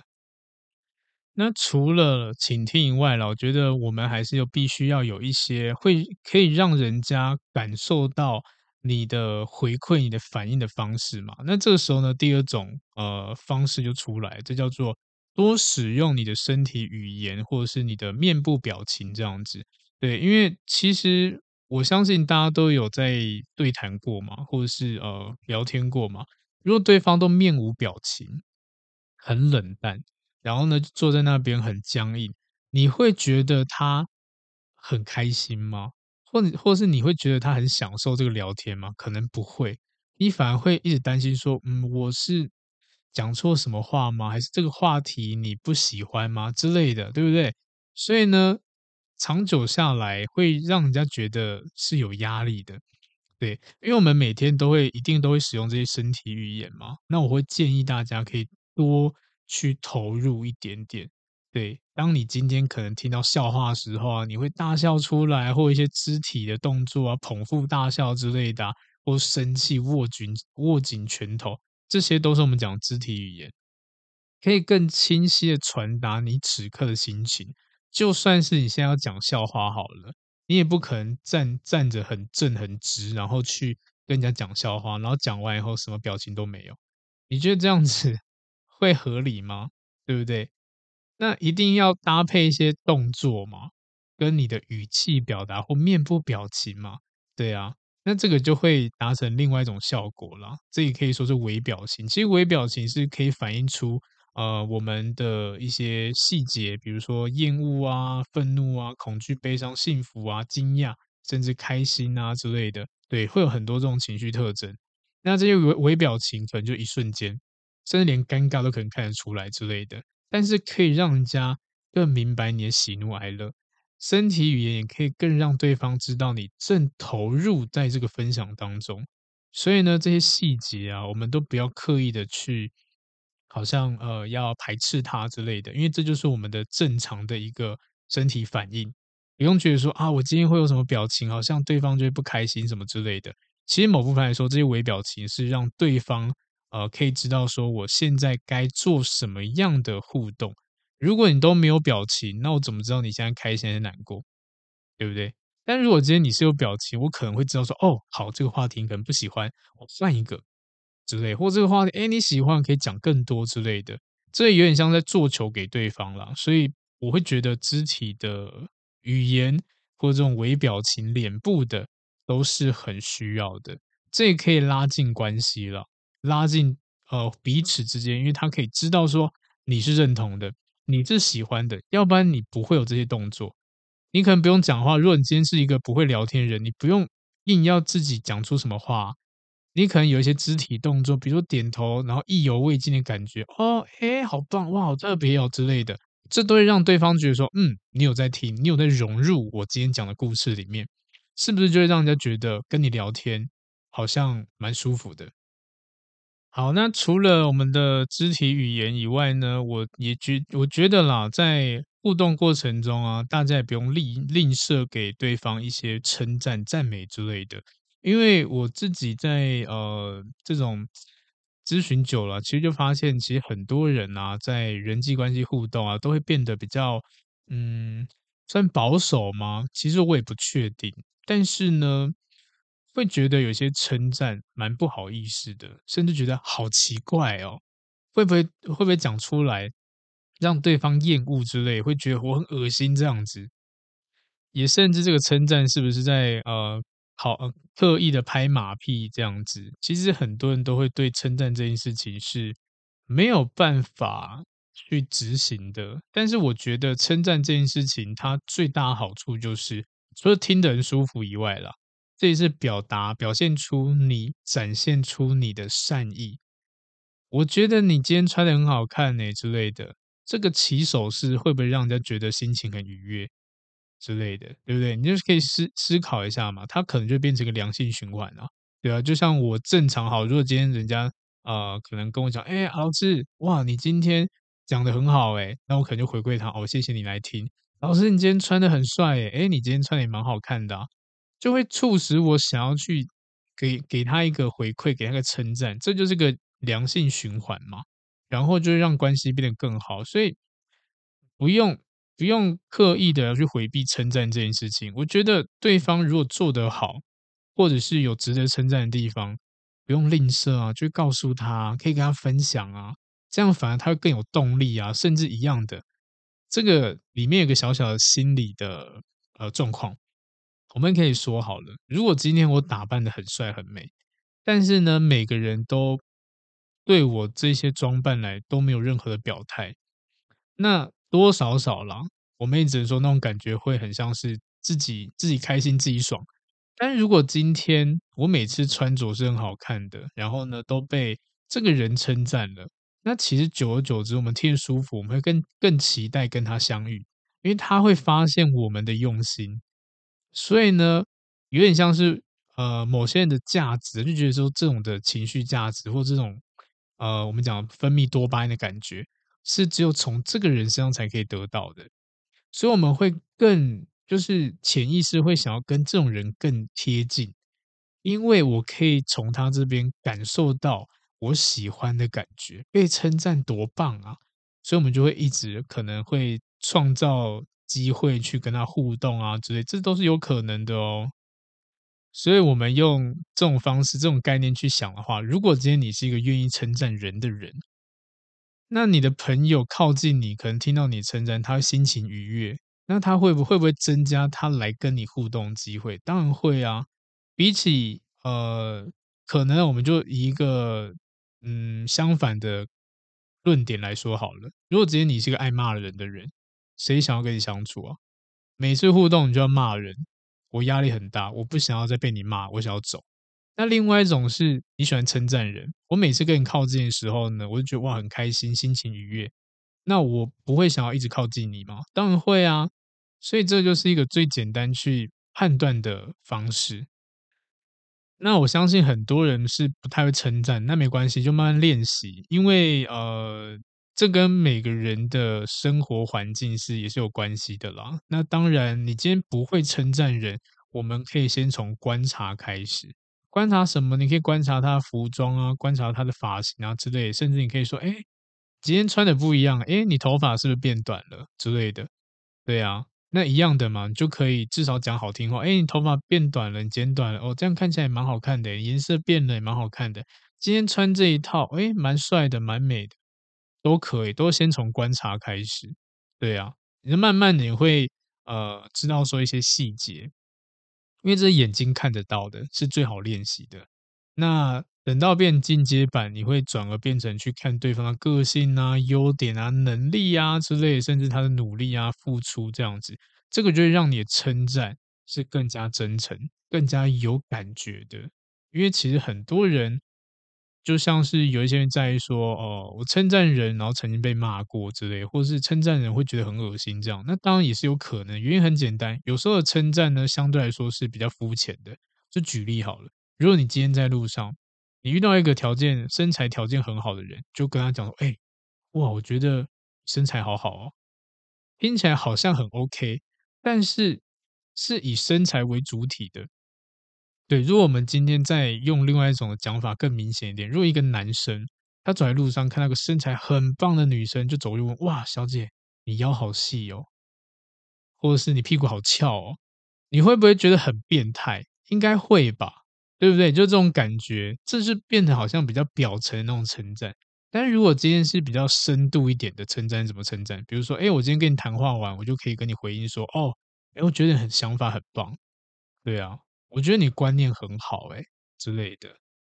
那除了倾听以外了，我觉得我们还是有必须要有一些会可以让人家感受到你的回馈、你的反应的方式嘛。那这个时候呢，第二种呃方式就出来，这叫做多使用你的身体语言或者是你的面部表情这样子。对，因为其实。我相信大家都有在对谈过嘛，或者是呃聊天过嘛。如果对方都面无表情，很冷淡，然后呢坐在那边很僵硬，你会觉得他很开心吗？或者或是你会觉得他很享受这个聊天吗？可能不会，你反而会一直担心说，嗯，我是讲错什么话吗？还是这个话题你不喜欢吗？之类的，对不对？所以呢。长久下来会让人家觉得是有压力的，对，因为我们每天都会一定都会使用这些身体语言嘛，那我会建议大家可以多去投入一点点。对，当你今天可能听到笑话的时候啊，你会大笑出来，或一些肢体的动作啊，捧腹大笑之类的，或生气握紧握紧拳头，这些都是我们讲肢体语言，可以更清晰的传达你此刻的心情。就算是你现在要讲笑话好了。你也不可能站站着很正很直，然后去跟人家讲笑话，然后讲完以后什么表情都没有。你觉得这样子 会合理吗？对不对？那一定要搭配一些动作嘛，跟你的语气表达或面部表情嘛。对啊，那这个就会达成另外一种效果啦。这也可以说是微表情。其实微表情是可以反映出。呃，我们的一些细节，比如说厌恶啊、愤怒啊、恐惧、悲伤、幸福啊、惊讶，甚至开心啊之类的，对，会有很多这种情绪特征。那这些微微表情可能就一瞬间，甚至连尴尬都可能看得出来之类的。但是可以让人家更明白你的喜怒哀乐，身体语言也可以更让对方知道你正投入在这个分享当中。所以呢，这些细节啊，我们都不要刻意的去。好像呃要排斥他之类的，因为这就是我们的正常的一个身体反应，不用觉得说啊，我今天会有什么表情，好像对方就会不开心什么之类的。其实某部分来说，这些微表情是让对方呃可以知道说我现在该做什么样的互动。如果你都没有表情，那我怎么知道你现在开心还是难过？对不对？但如果今天你是有表情，我可能会知道说哦，好，这个话题你可能不喜欢，我换一个。之类，或这个话题，哎，你喜欢可以讲更多之类的，这有点像在做球给对方啦。所以我会觉得肢体的语言或这种微表情、脸部的都是很需要的。这也可以拉近关系了，拉近呃彼此之间，因为他可以知道说你是认同的，你是喜欢的，要不然你不会有这些动作。你可能不用讲话，如果你今天是一个不会聊天的人，你不用硬要自己讲出什么话。你可能有一些肢体动作，比如说点头，然后意犹未尽的感觉，哦，诶，好棒，哇，好特别哦之类的，这都会让对方觉得说，嗯，你有在听，你有在融入我今天讲的故事里面，是不是就会让人家觉得跟你聊天好像蛮舒服的？好，那除了我们的肢体语言以外呢，我也觉我觉得啦，在互动过程中啊，大家也不用吝吝啬给对方一些称赞、赞美之类的。因为我自己在呃这种咨询久了，其实就发现，其实很多人啊，在人际关系互动啊，都会变得比较嗯，算保守吗？其实我也不确定，但是呢，会觉得有些称赞蛮不好意思的，甚至觉得好奇怪哦，会不会会不会讲出来让对方厌恶之类，会觉得我很恶心这样子，也甚至这个称赞是不是在呃。好，呃，刻意的拍马屁这样子，其实很多人都会对称赞这件事情是没有办法去执行的。但是我觉得称赞这件事情，它最大好处就是除了听得很舒服以外啦，这也是表达、表现出你展现出你的善意。我觉得你今天穿得很好看呢之类的，这个起手式会不会让人家觉得心情很愉悦？之类的，对不对？你就是可以思思考一下嘛，它可能就变成一个良性循环啊，对啊，就像我正常好，如果今天人家呃可能跟我讲，哎，老师，哇，你今天讲得很好，哎，那我可能就回馈他，哦，谢谢你来听。老师，你今天穿得很帅，哎，你今天穿的也蛮好看的啊，就会促使我想要去给给他一个回馈，给他个称赞，这就是个良性循环嘛，然后就让关系变得更好，所以不用。不用刻意的要去回避称赞这件事情。我觉得对方如果做得好，或者是有值得称赞的地方，不用吝啬啊，就告诉他，可以跟他分享啊，这样反而他会更有动力啊。甚至一样的，这个里面有个小小的心理的呃状况，我们可以说好了，如果今天我打扮得很帅很美，但是呢，每个人都对我这些装扮来都没有任何的表态，那。多多少少啦，我们也只能说那种感觉会很像是自己自己开心自己爽。但如果今天我每次穿着是很好看的，然后呢都被这个人称赞了，那其实久而久之，我们听舒服，我们会更更期待跟他相遇，因为他会发现我们的用心。所以呢，有点像是呃某些人的价值，就觉得说这种的情绪价值或这种呃我们讲分泌多巴胺的感觉，是只有从这个人身上才可以得到的，所以我们会更就是潜意识会想要跟这种人更贴近，因为我可以从他这边感受到我喜欢的感觉，被称赞多棒啊！所以我们就会一直可能会创造机会去跟他互动啊之类，这都是有可能的哦。所以我们用这种方式、这种概念去想的话，如果今天你是一个愿意称赞人的人，那你的朋友靠近你，可能听到你称赞，他会心情愉悦，那他会不会不会增加他来跟你互动机会？当然会啊。比起呃，可能我们就以一个嗯相反的。论点来说好了，如果今天你是个爱骂人的人，谁想要跟你相处啊？每次互动你就要骂人，我压力很大，我不想要再被你骂，我想要走。那另外一种是你喜欢称赞人，我每次跟你靠近的时候呢，我就觉得哇很开心，心情愉悦。那我不会想要一直靠近你吗？当然会啊。所以这就是一个最简单去判断的方式。那我相信很多人是不太会称赞，那没关系，就慢慢练习。因为呃，这跟每个人的生活环境是也是有关系的啦。那当然，你今天不会称赞人，我们可以先从观察开始。观察什么？你可以观察他服装啊，观察他的发型啊之类，甚至你可以说，哎，今天穿的不一样，哎，你头发是不是变短了之类的？对啊。那一样的嘛，你就可以至少讲好听话。哎，你头发变短了，你剪短了，哦，这样看起来蛮好看的，颜色变了也蛮好看的。今天穿这一套，哎，蛮帅的，蛮美的，都可以，都先从观察开始。对啊，你就慢慢你会呃知道说一些细节，因为这是眼睛看得到的，是最好练习的。那等到变进阶版，你会转而变成去看对方的个性啊、优点啊、能力啊之类，甚至他的努力啊、付出这样子，这个就会让你的称赞是更加真诚、更加有感觉的。因为其实很多人就像是有一些人在说，哦，我称赞人，然后曾经被骂过之类，或是称赞人会觉得很恶心这样，那当然也是有可能。原因很简单，有时候称赞呢，相对来说是比较肤浅的。就举例好了。如果你今天在路上，你遇到一个条件身材条件很好的人，就跟他讲说：“哎，哇，我觉得身材好好哦，听起来好像很 OK，但是是以身材为主体的。”对，如果我们今天再用另外一种讲法更明显一点，如果一个男生他走在路上看到个身材很棒的女生，就走过去问：“哇，小姐，你腰好细哦，或者是你屁股好翘哦，你会不会觉得很变态？应该会吧。”对不对？就这种感觉，这是变得好像比较表层的那种称赞。但是如果今天是比较深度一点的称赞，怎么称赞？比如说，哎，我今天跟你谈话完，我就可以跟你回应说，哦，哎，我觉得很想法很棒，对啊，我觉得你观念很好，哎之类的。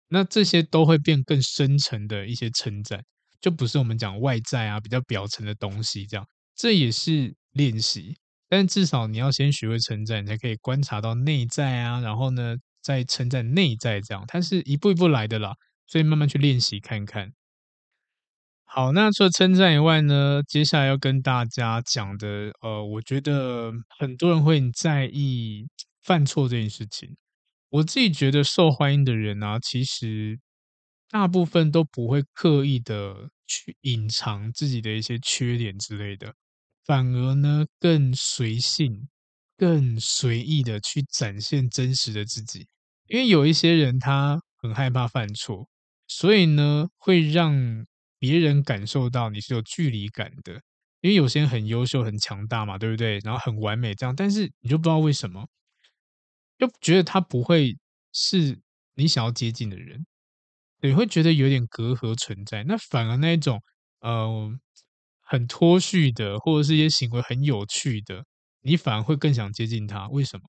那这些都会变更深层的一些称赞，就不是我们讲外在啊比较表层的东西这样。这也是练习，但至少你要先学会称赞，你才可以观察到内在啊。然后呢？再称赞内在，这样它是一步一步来的啦，所以慢慢去练习看看。好，那除了称赞以外呢，接下来要跟大家讲的，呃，我觉得很多人会很在意犯错这件事情。我自己觉得受欢迎的人啊，其实大部分都不会刻意的去隐藏自己的一些缺点之类的，反而呢更随性、更随意的去展现真实的自己。因为有一些人他很害怕犯错，所以呢会让别人感受到你是有距离感的。因为有些人很优秀、很强大嘛，对不对？然后很完美这样，但是你就不知道为什么，就觉得他不会是你想要接近的人，你会觉得有点隔阂存在。那反而那一种呃很脱序的，或者是一些行为很有趣的，你反而会更想接近他。为什么？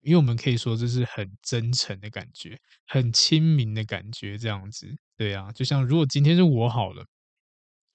因为我们可以说这是很真诚的感觉，很亲民的感觉，这样子，对啊，就像如果今天是我好了，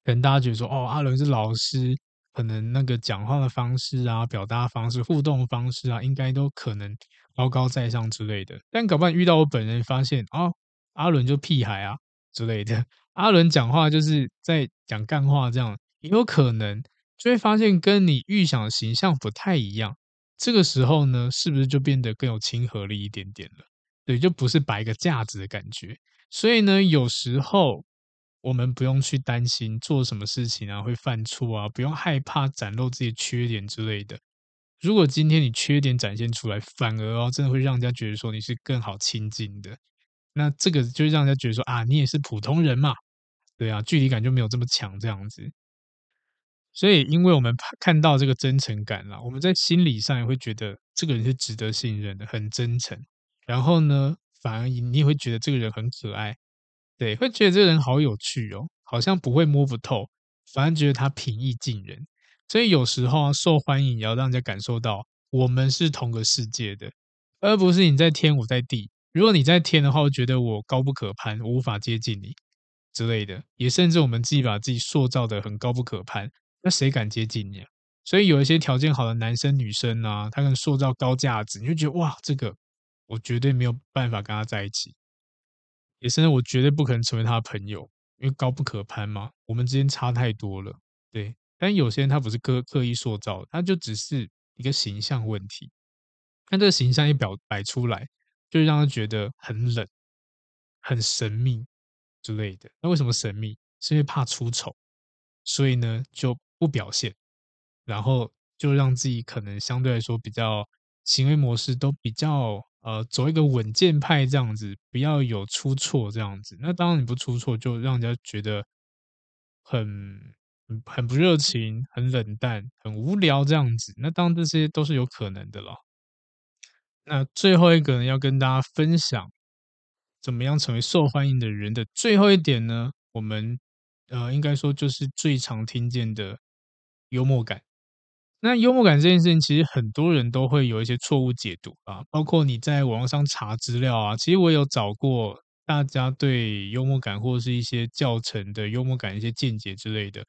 可能大家觉得说，哦，阿伦是老师，可能那个讲话的方式啊，表达方式、互动方式啊，应该都可能高高在上之类的。但搞不好遇到我本人，发现哦，阿伦就屁孩啊之类的，阿伦讲话就是在讲干话，这样也有可能就会发现跟你预想的形象不太一样。这个时候呢，是不是就变得更有亲和力一点点了？对，就不是摆个架子的感觉。所以呢，有时候我们不用去担心做什么事情啊会犯错啊，不用害怕展露自己缺点之类的。如果今天你缺点展现出来，反而哦，真的会让人家觉得说你是更好亲近的。那这个就让人家觉得说啊，你也是普通人嘛，对啊，距离感就没有这么强这样子。所以，因为我们看到这个真诚感了，我们在心理上也会觉得这个人是值得信任的，很真诚。然后呢，反而你也会觉得这个人很可爱，对，会觉得这个人好有趣哦，好像不会摸不透，反而觉得他平易近人。所以有时候啊，受欢迎也要让人家感受到我们是同个世界的，而不是你在天，我在地。如果你在天的话，我觉得我高不可攀，我无法接近你之类的。也甚至我们自己把自己塑造的很高不可攀，那谁敢接近你啊？所以有一些条件好的男生女生啊，他可能塑造高价值，你就觉得哇，这个我绝对没有办法跟他在一起。也甚至我绝对不可能成为他的朋友，因为高不可攀嘛，我们之间差太多了。对。但有些人他不是刻刻意塑造，他就只是一个形象问题。那这个形象一表摆出来，就让他觉得很冷、很神秘之类的。那为什么神秘？是因为怕出丑，所以呢就不表现，然后就让自己可能相对来说比较行为模式都比较呃走一个稳健派这样子，不要有出错这样子。那当然你不出错，就让人家觉得很。很不热情，很冷淡，很无聊这样子。那当然这些都是有可能的了。那最后一个呢，要跟大家分享怎么样成为受欢迎的人的最后一点呢，我们呃应该说就是最常听见的幽默感。那幽默感这件事情，其实很多人都会有一些错误解读啊，包括你在网上查资料啊，其实我有找过大家对幽默感或者是一些教程的幽默感一些见解之类的。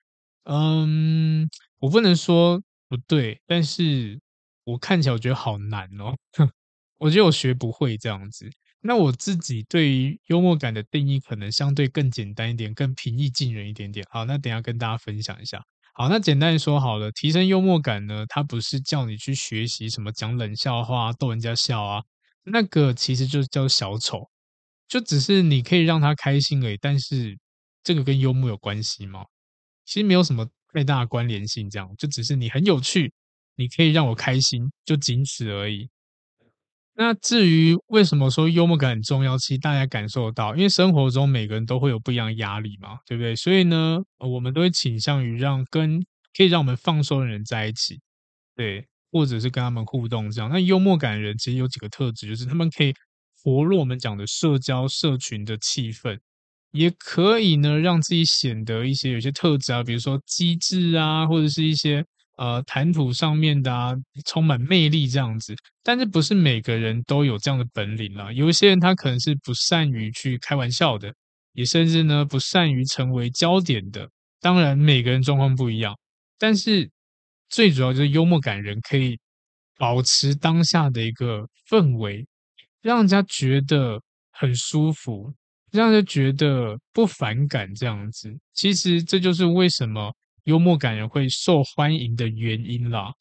嗯，我不能说不对，但是我看起来我觉得好难哦。我觉得我学不会这样子。那我自己对于幽默感的定义可能相对更简单一点，更平易近人一点点。好，那等下跟大家分享一下。好，那简单说好了，提升幽默感呢，它不是叫你去学习什么讲冷笑话逗人家笑啊，那个其实就叫小丑，就只是你可以让他开心而已。但是这个跟幽默有关系吗？其实没有什么太大的关联性，这样就只是你很有趣，你可以让我开心，就仅此而已。那至于为什么说幽默感很重要，其实大家感受到，因为生活中每个人都会有不一样的压力嘛，对不对？所以呢，我们都会倾向于让跟可以让我们放松的人在一起，对，或者是跟他们互动这样。那幽默感的人其实有几个特质，就是他们可以活络我们讲的社交社群的气氛。也可以呢，让自己显得一些有些特质啊，比如说机智啊，或者是一些呃谈吐上面的啊，充满魅力这样子。但是不是每个人都有这样的本领啦，有一些人他可能是不善于去开玩笑的，也甚至呢不善于成为焦点的。当然每个人状况不一样，但是最主要就是幽默感人可以保持当下的一个氛围，让人家觉得很舒服。让人觉得不反感这样子，其实这就是为什么幽默感人会受欢迎的原因啦。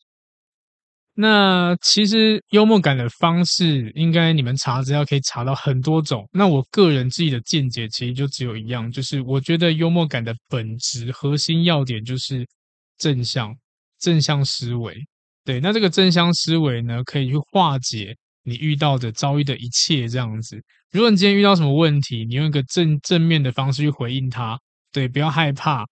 那其实幽默感的方式，应该你们查资料可以查到很多种。那我个人自己的见解，其实就只有一样，就是我觉得幽默感的本质核心要点就是正向正向思维。对，那这个正向思维呢，可以去化解。你遇到的遭遇的一切这样子，如果你今天遇到什么问题，你用一个正正面的方式去回应他，对，不要害怕，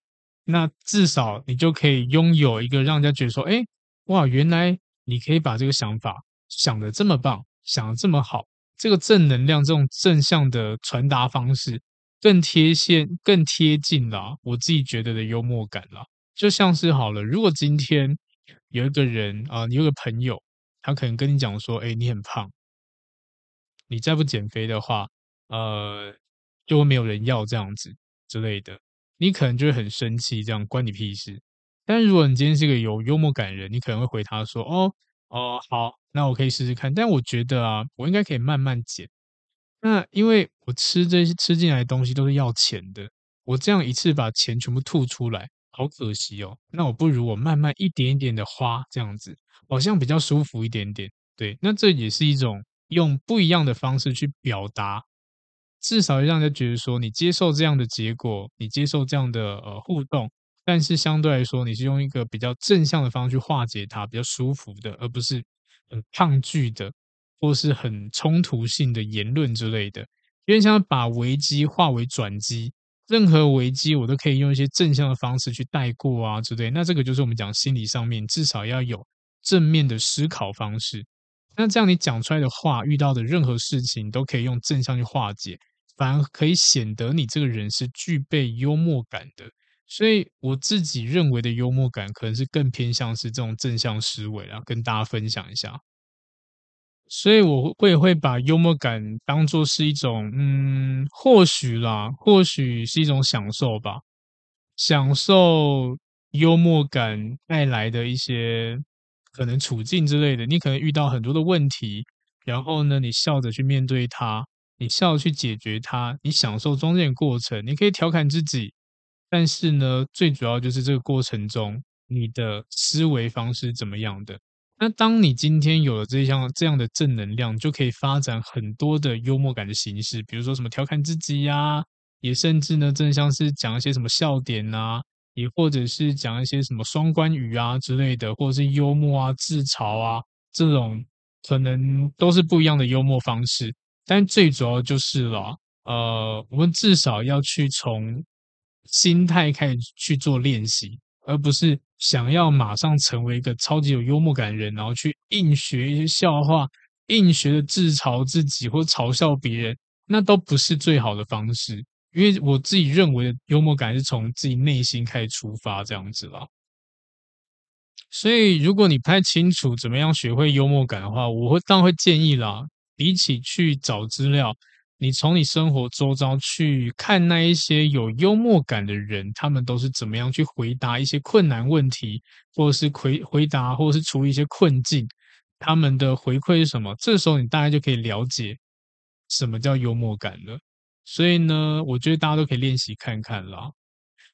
那至少你就可以拥有一个让人家觉得说，哎，哇，原来你可以把这个想法想得这么棒，想得这么好，这个正能量，这种正向的传达方式，更贴现、更贴近了我自己觉得的幽默感了。就像是好了，如果今天有一个人啊、你有个朋友。他可能跟你讲说：“哎，你很胖，你再不减肥的话，呃，就会没有人要这样子之类的。你可能就会很生气，这样关你屁事。但如果你今天是个有幽默感人，你可能会回他说：‘哦，哦，好，那我可以试试看。’但我觉得啊，我应该可以慢慢减。那因为我吃这些吃进来的东西都是要钱的，我这样一次把钱全部吐出来，好可惜哦。那我不如我慢慢一点一点的花这样子。”好像比较舒服一点点，对，那这也是一种用不一样的方式去表达，至少让人家觉得说你接受这样的结果，你接受这样的呃互动，但是相对来说，你是用一个比较正向的方式去化解它，比较舒服的，而不是很抗拒的，或是很冲突性的言论之类的。因为像把危机化为转机，任何危机我都可以用一些正向的方式去带过啊之类。那这个就是我们讲心理上面至少要有正面的思考方式。那这样你讲出来的话，遇到的任何事情都可以用正向去化解，反而可以显得你这个人是具备幽默感的。所以我自己认为的幽默感，可能是更偏向是这种正向思维啊，跟大家分享一下。所以我会会把幽默感当做是一种，嗯，或许啦，或许是一种享受吧，享受幽默感带来的一些可能处境之类的。你可能遇到很多的问题，然后呢，你笑着去面对它，你笑着去解决它，你享受中间的过程，你可以调侃自己，但是呢，最主要就是这个过程中你的思维方式怎么样的。那当你今天有了这项这样的正能量，就可以发展很多的幽默感的形式，比如说什么调侃自己呀，也甚至呢，正像是讲一些什么笑点呐，也或者是讲一些什么双关语啊之类的，或者是幽默啊、自嘲啊这种，可能都是不一样的幽默方式。但最主要就是了，呃，我们至少要去从心态开始去做练习。而不是想要马上成为一个超级有幽默感的人，然后去硬学一些笑话，硬学的自嘲自己或嘲笑别人，那都不是最好的方式。因为我自己认为的幽默感是从自己内心开始出发，这样子啦。所以，如果你不太清楚怎么样学会幽默感的话，我会当然会建议啦，比起去找资料。你从你生活周遭去看那一些有幽默感的人，他们都是怎么样去回答一些困难问题，或者是回回答，或者是处理一些困境，他们的回馈是什么？这时候你大概就可以了解什么叫幽默感了。所以呢，我觉得大家都可以练习看看啦。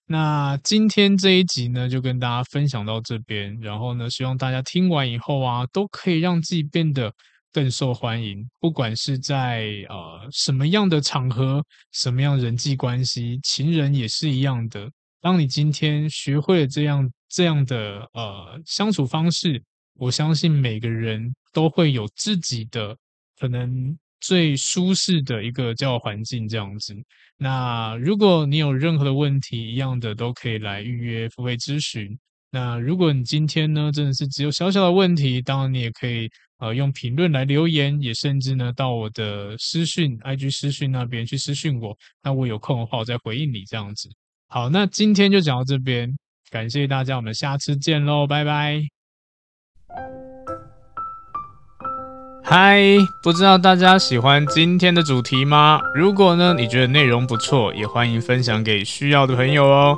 那今天这一集呢，就跟大家分享到这边，然后呢，希望大家听完以后啊，都可以让自己变得。更受欢迎，不管是在呃什么样的场合，什么样人际关系，情人也是一样的。当你今天学会了这样这样的呃相处方式，我相信每个人都会有自己的可能最舒适的一个交友环境这样子。那如果你有任何的问题，一样的都可以来预约付费咨询。那如果你今天呢，真的是只有小小的问题，当然你也可以呃用评论来留言，也甚至呢到我的私讯 IG 私讯那边去私讯我，那我有空的话我再回应你这样子。好，那今天就讲到这边，感谢大家，我们下次见喽，拜拜。嗨，不知道大家喜欢今天的主题吗？如果呢你觉得内容不错，也欢迎分享给需要的朋友哦。